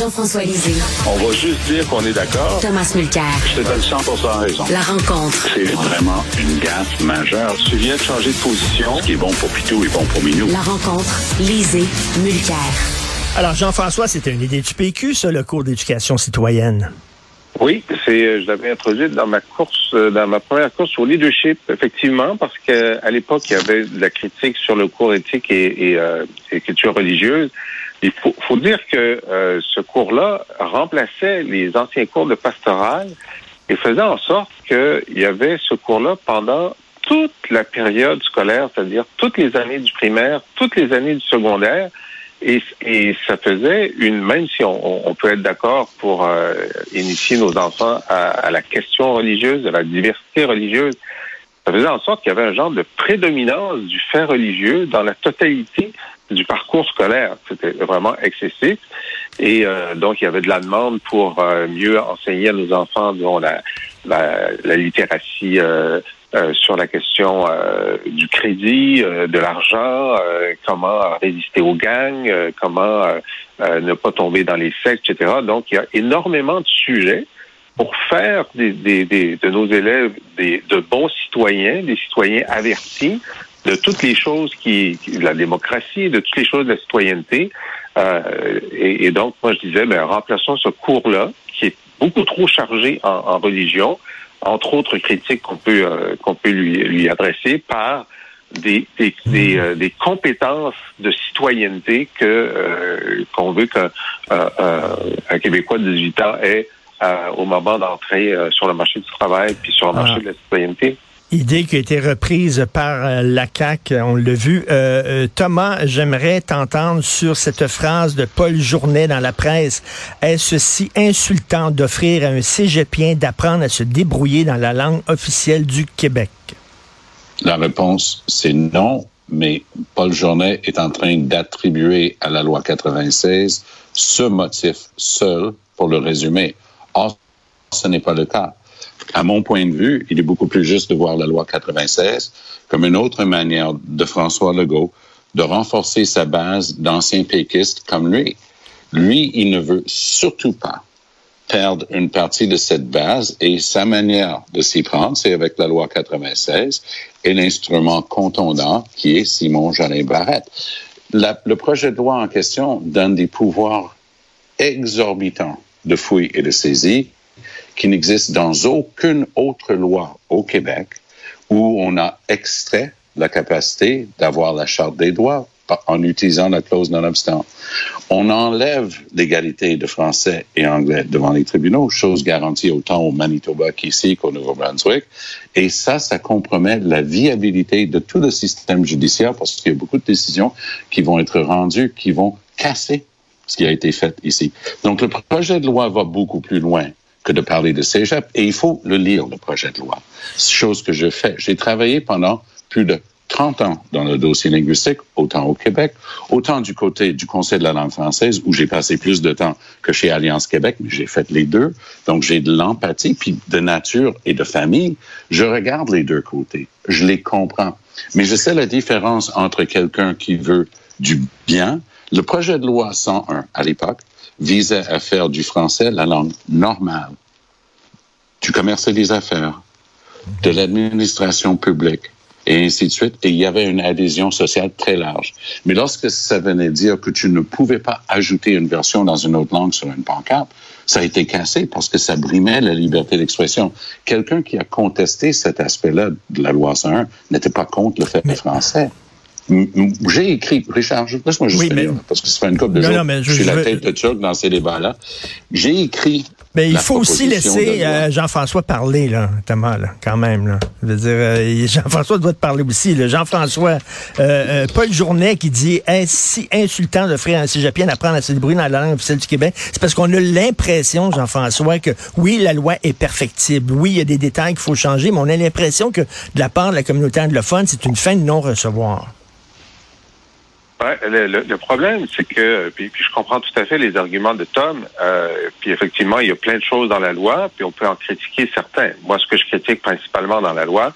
Jean-François Lisée. On va juste dire qu'on est d'accord. Thomas Mulcair. Je te donne 100 raison. La rencontre. C'est vraiment une gaffe majeure. Tu viens de changer de position. Ce qui est bon pour Pitou est bon pour Minou. La rencontre. Lisée. Mulcair. Alors, Jean-François, c'était une idée du PQ, ça, le cours d'éducation citoyenne. Oui, c'est, euh, je l'avais introduit dans ma course, euh, dans ma première course au leadership, effectivement, parce qu'à l'époque, il y avait de la critique sur le cours éthique et, et, euh, et culture religieuse. Il faut, faut dire que euh, ce cours-là remplaçait les anciens cours de pastoral et faisait en sorte qu'il y avait ce cours-là pendant toute la période scolaire, c'est-à-dire toutes les années du primaire, toutes les années du secondaire. Et, et ça faisait une, même si on, on peut être d'accord pour euh, initier nos enfants à, à, la question religieuse, à la diversité religieuse, ça faisait en sorte qu'il y avait un genre de prédominance du fait religieux dans la totalité du parcours scolaire. C'était vraiment excessif. Et euh, donc, il y avait de la demande pour euh, mieux enseigner à nos enfants, disons, la, la, la littératie euh, euh sur la question euh, du crédit, de l'argent, comment résister aux gangs, comment ne pas tomber dans les sectes, etc. Donc, il y a énormément de sujets pour faire des, des, des, de nos élèves des, de bons citoyens, des citoyens avertis de toutes les choses qui, de la démocratie, de toutes les choses de la citoyenneté. Euh, et, et, donc, moi, je disais, ben, remplaçons ce cours-là, qui est beaucoup trop chargé en, en religion, entre autres critiques qu'on peut euh, qu'on peut lui, lui adresser, par des des, des, euh, des compétences de citoyenneté que euh, qu'on veut qu'un un Québécois de 18 ans ait au moment d'entrer sur le marché du travail puis sur le marché ah. de la citoyenneté. Idée qui a été reprise par euh, la CAQ, on l'a vu. Euh, euh, Thomas, j'aimerais t'entendre sur cette phrase de Paul Journet dans la presse. Est-ce si insultant d'offrir à un cégepien d'apprendre à se débrouiller dans la langue officielle du Québec? La réponse, c'est non, mais Paul Journet est en train d'attribuer à la loi 96 ce motif seul pour le résumer. Or, ce n'est pas le cas à mon point de vue, il est beaucoup plus juste de voir la loi 96 comme une autre manière de François Legault de renforcer sa base d'anciens péquistes comme lui. Lui, il ne veut surtout pas perdre une partie de cette base et sa manière de s'y prendre, c'est avec la loi 96 et l'instrument contondant qui est Simon Jolin Barrette. Le projet de loi en question donne des pouvoirs exorbitants de fouille et de saisie qui n'existe dans aucune autre loi au Québec où on a extrait la capacité d'avoir la charte des droits en utilisant la clause non-obstant. On enlève l'égalité de français et anglais devant les tribunaux, chose garantie autant au Manitoba qu'ici qu'au Nouveau-Brunswick. Et ça, ça compromet la viabilité de tout le système judiciaire parce qu'il y a beaucoup de décisions qui vont être rendues, qui vont casser ce qui a été fait ici. Donc, le projet de loi va beaucoup plus loin que de parler de cégep. Et il faut le lire, le projet de loi. Chose que je fais. J'ai travaillé pendant plus de 30 ans dans le dossier linguistique, autant au Québec, autant du côté du Conseil de la langue française, où j'ai passé plus de temps que chez Alliance Québec, mais j'ai fait les deux. Donc, j'ai de l'empathie, puis de nature et de famille. Je regarde les deux côtés. Je les comprends. Mais je sais la différence entre quelqu'un qui veut du bien. Le projet de loi 101, à l'époque, visait à faire du français la langue normale du commerce et des affaires, de l'administration publique et ainsi de suite. Et il y avait une adhésion sociale très large. Mais lorsque ça venait dire que tu ne pouvais pas ajouter une version dans une autre langue sur une pancarte, ça a été cassé parce que ça brimait la liberté d'expression. Quelqu'un qui a contesté cet aspect-là de la loi 101 n'était pas contre le fait français. J'ai écrit, Richard, laisse-moi juste oui, mais... parce que ça fait une couple de jours, je, je, suis la tête de Chuck dans ces débats-là. J'ai écrit mais il faut aussi laisser euh, Jean-François parler, là, Thomas, là, quand même. Là. Je veux dire, euh, Jean-François doit te parler aussi. Jean-François, euh, Paul Journet qui dit si insultant d'offrir un cégepien d'apprendre à se débrouiller dans la langue officielle du Québec. C'est parce qu'on a l'impression, Jean-François, que oui, la loi est perfectible. Oui, il y a des détails qu'il faut changer, mais on a l'impression que de la part de la communauté anglophone, c'est une fin de non-recevoir. Ouais, le, le, problème, c'est que, puis, je comprends tout à fait les arguments de Tom, euh, puis effectivement, il y a plein de choses dans la loi, puis on peut en critiquer certains. Moi, ce que je critique principalement dans la loi,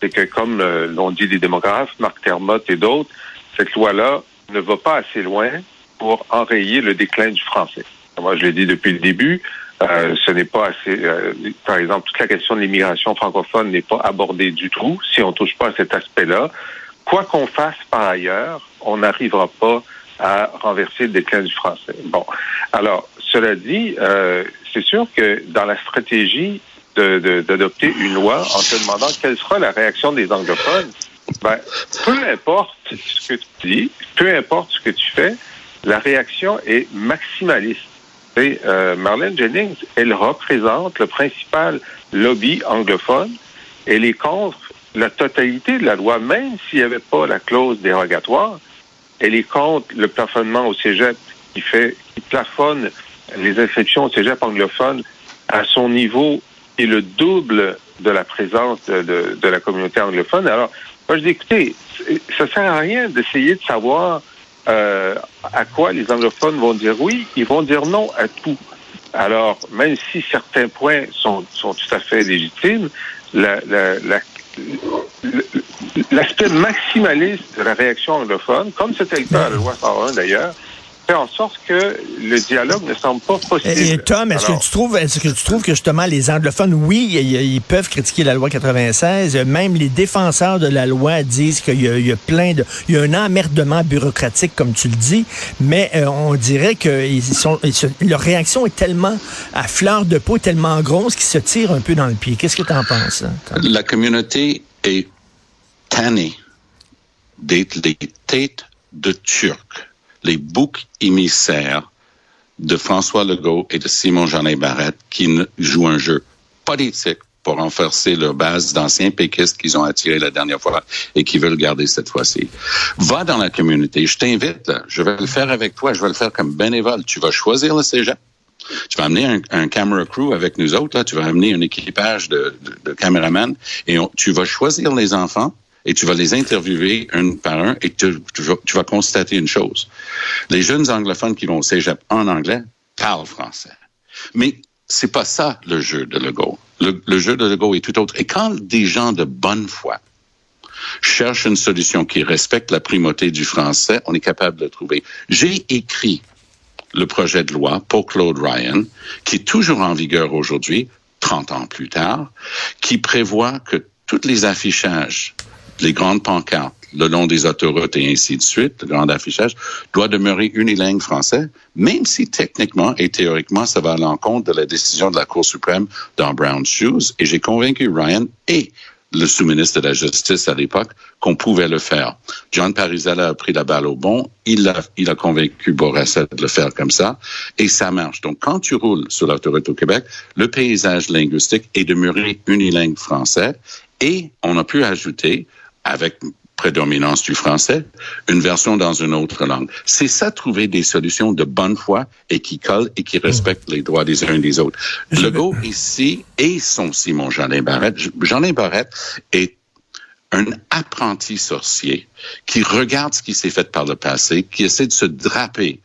c'est que, comme l'ont dit des démographes, Marc Termotte et d'autres, cette loi-là ne va pas assez loin pour enrayer le déclin du français. Moi, je l'ai dit depuis le début, euh, ce n'est pas assez. Euh, par exemple, toute la question de l'immigration francophone n'est pas abordée du tout si on touche pas à cet aspect-là quoi qu'on fasse par ailleurs, on n'arrivera pas à renverser le déclin du français. Bon, alors, cela dit, euh, c'est sûr que dans la stratégie d'adopter de, une loi en te demandant quelle sera la réaction des anglophones, ben, peu importe ce que tu dis, peu importe ce que tu fais, la réaction est maximaliste. Et, euh, Marlène Jennings, elle représente le principal lobby anglophone. Elle est contre la totalité de la loi, même s'il n'y avait pas la clause dérogatoire, elle est contre le plafonnement au cégep qui fait, qui plafonne les inscriptions au cégep anglophone à son niveau et le double de la présence de, la communauté anglophone. Alors, moi, je dis, écoutez, ça sert à rien d'essayer de savoir euh, à quoi les anglophones vont dire oui, ils vont dire non à tout. Alors, même si certains points sont, sont tout à fait légitimes, la, l'aspect maximaliste de la réaction anglophone, comme c'était le cas à la loi 101 d'ailleurs, fait en sorte que le dialogue ne semble pas possible. Et, Tom, est-ce que tu trouves, est-ce que tu trouves que justement les anglophones, oui, ils, peuvent critiquer la loi 96, même les défenseurs de la loi disent qu'il y, a plein de, il y a un emmerdement bureaucratique comme tu le dis, mais euh, on dirait que ils sont, leur réaction est tellement à fleur de peau, tellement grosse qu'ils se tirent un peu dans le pied. Qu'est-ce que tu en penses? Hein, la communauté est tannée d'être des têtes de Turcs les boucs émissaires de François Legault et de Simon Jeanin Barrette qui jouent un jeu politique pour renforcer leur base d'anciens péquistes qu'ils ont attirés la dernière fois et qui veulent garder cette fois-ci. Va dans la communauté. Je t'invite, je vais le faire avec toi, je vais le faire comme bénévole. Tu vas choisir le cégep. Tu vas amener un, un camera crew avec nous autres, là. tu vas amener un équipage de, de, et tu vas choisir les enfants et tu vas les interviewer un par un et tu, vas, constater une chose. Les jeunes anglophones qui vont au cégep en anglais parlent français. Mais c'est pas ça le jeu de Legault. Le, le jeu de Legault est tout autre. Et quand des gens de bonne foi cherchent une solution qui respecte la primauté du français, on est capable de le trouver. J'ai écrit le projet de loi pour Claude Ryan, qui est toujours en vigueur aujourd'hui, 30 ans plus tard, qui prévoit que tous les affichages les grandes pancartes le long des autoroutes et ainsi de suite, le grand affichage, doit demeurer unilingue français, même si techniquement et théoriquement, ça va à l'encontre de la décision de la Cour suprême dans Brown Shoes. Et j'ai convaincu Ryan et le sous-ministre de la Justice à l'époque qu'on pouvait le faire. John Parizella a pris la balle au bon. Il a, il a convaincu Bourassa de le faire comme ça. Et ça marche. Donc, quand tu roules sur l'autoroute au Québec, le paysage linguistique est demeuré unilingue français. Et on a pu ajouter avec prédominance du français, une version dans une autre langue. C'est ça, trouver des solutions de bonne foi et qui collent et qui respectent les droits des uns et des autres. Le Legault ici et son Simon Jeanin Barrette. Jeanin Barrette est un apprenti sorcier qui regarde ce qui s'est fait par le passé, qui essaie de se draper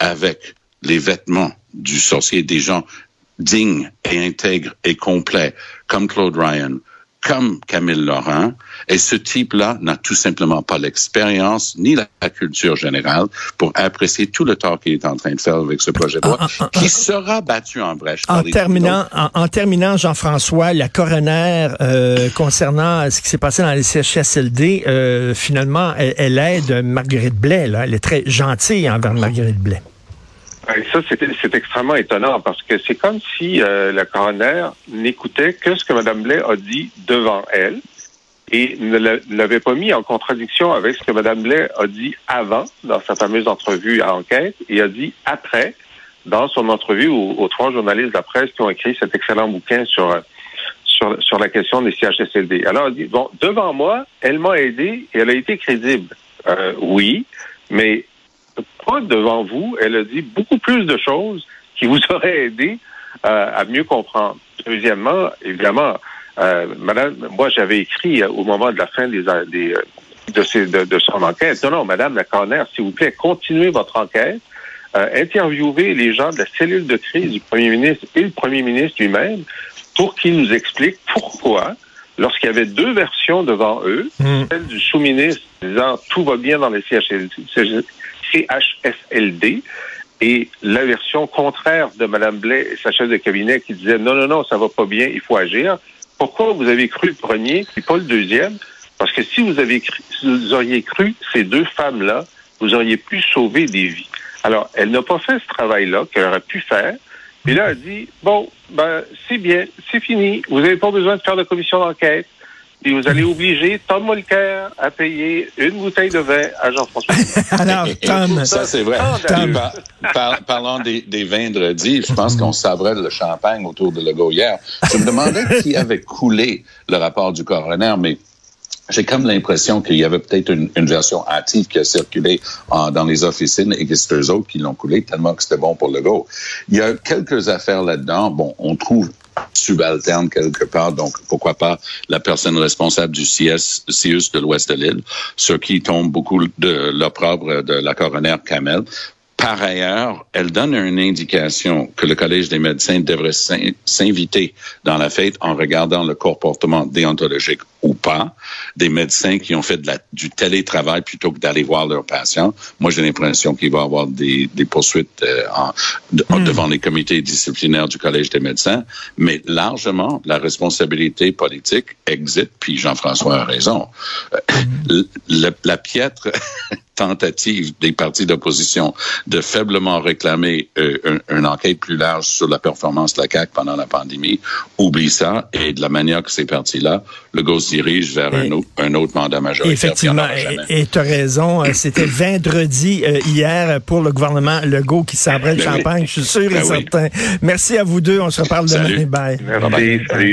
avec les vêtements du sorcier, des gens dignes et intègres et complets, comme Claude Ryan, comme Camille Laurent. Et ce type-là n'a tout simplement pas l'expérience ni la culture générale pour apprécier tout le tort qu'il est en train de faire avec ce projet de loi, qui sera battu en brèche. En terminant, en, en terminant, Jean-François, la coroner euh, concernant ce qui s'est passé dans les CHSLD, euh, finalement, elle, elle aide Marguerite Blais. Là. Elle est très gentille envers Marguerite Blais. Et ça, c'est extrêmement étonnant parce que c'est comme si euh, la coroner n'écoutait que ce que Mme Blais a dit devant elle et ne l'a- ne l'avait pas mis en contradiction avec ce que Mme Blais a dit avant dans sa fameuse entrevue à enquête et a dit après dans son entrevue aux, trois journalistes de la presse qui ont écrit cet excellent bouquin sur sur, sur la question des CHSLD. Alors, elle dit, bon, devant moi, elle m'a aidé et elle a été crédible. Euh, oui, mais pas devant vous. Elle a dit beaucoup plus de choses qui vous auraient aidé euh, à mieux comprendre. Deuxièmement, évidemment, euh, Madame, moi j'avais écrit euh, au moment de la fin des, des euh, de, ses, de, de son enquête. Non, non, Madame la coroner, s'il vous plaît, continuez votre enquête. Euh, interviewez les gens de la cellule de crise du Premier ministre et le Premier ministre lui-même pour qu'ils nous expliquent pourquoi, lorsqu'il y avait deux versions devant eux, Mm. celle du sous-ministre disant tout va bien dans les CHSLD, CHSLD et la version contraire de Mme Blais et sa chef de cabinet qui disait non, non, non, ça va pas bien, il faut agir. Pourquoi vous avez cru le premier et pas le deuxième? Parce que si vous avez cru, si vous auriez cru ces deux femmes-là, vous auriez pu sauver des vies. Alors, elle n'a pas fait ce travail-là qu'elle aurait pu faire. Puis là, elle dit, bon, ben, c'est bien, c'est fini. Vous n'avez pas besoin de faire de commission d'enquête. Et vous allez obliger Tom Mulcair à payer une bouteille de vin à Jean-François. Alors, Tom, Ça, c'est vrai. Tom. Par- par- parlons des, des vendredis. Je pense qu'on savrait le champagne autour de Legault hier. Je me demandais qui avait coulé le rapport du coroner, mais j'ai comme l'impression qu'il y avait peut-être une, une version hâtive qui a circulé en- dans les officines et que c'est eux autres qui l'ont coulé tellement que c'était bon pour Legault. Il y a quelques affaires là-dedans. Bon, on trouve subalterne quelque part, donc pourquoi pas la personne responsable du CS, CIUS de l'Ouest de l'île, sur qui tombe beaucoup de l'opprobre de la coroner Kamel. Par ailleurs, elle donne une indication que le Collège des médecins devrait s'in- s'inviter dans la fête en regardant le comportement déontologique ou pas des médecins qui ont fait de la, du télétravail plutôt que d'aller voir leurs patients. Moi, j'ai l'impression qu'il va y avoir des, des poursuites euh, en- de- devant les comités disciplinaires du Collège des médecins, mais largement, la responsabilité politique existe, puis Jean-François a raison. Euh, le- la piètre tentative des partis d'opposition de faiblement réclamer euh, un- une enquête plus large sur la performance de la CAQ pendant la pandémie, oublie ça. Et de la manière que ces partis-là, le go se dirige vers Et- un, autre, un autre mandat majoritaire. Effectivement, et tu as raison. euh, C'était vendredi euh, hier pour le gouvernement Legault qui sabrait le Ben oui. champagne, je suis sûr et Ben oui. certain. Merci à vous deux. On se reparle demain. Salut. Bye. Merci, salut.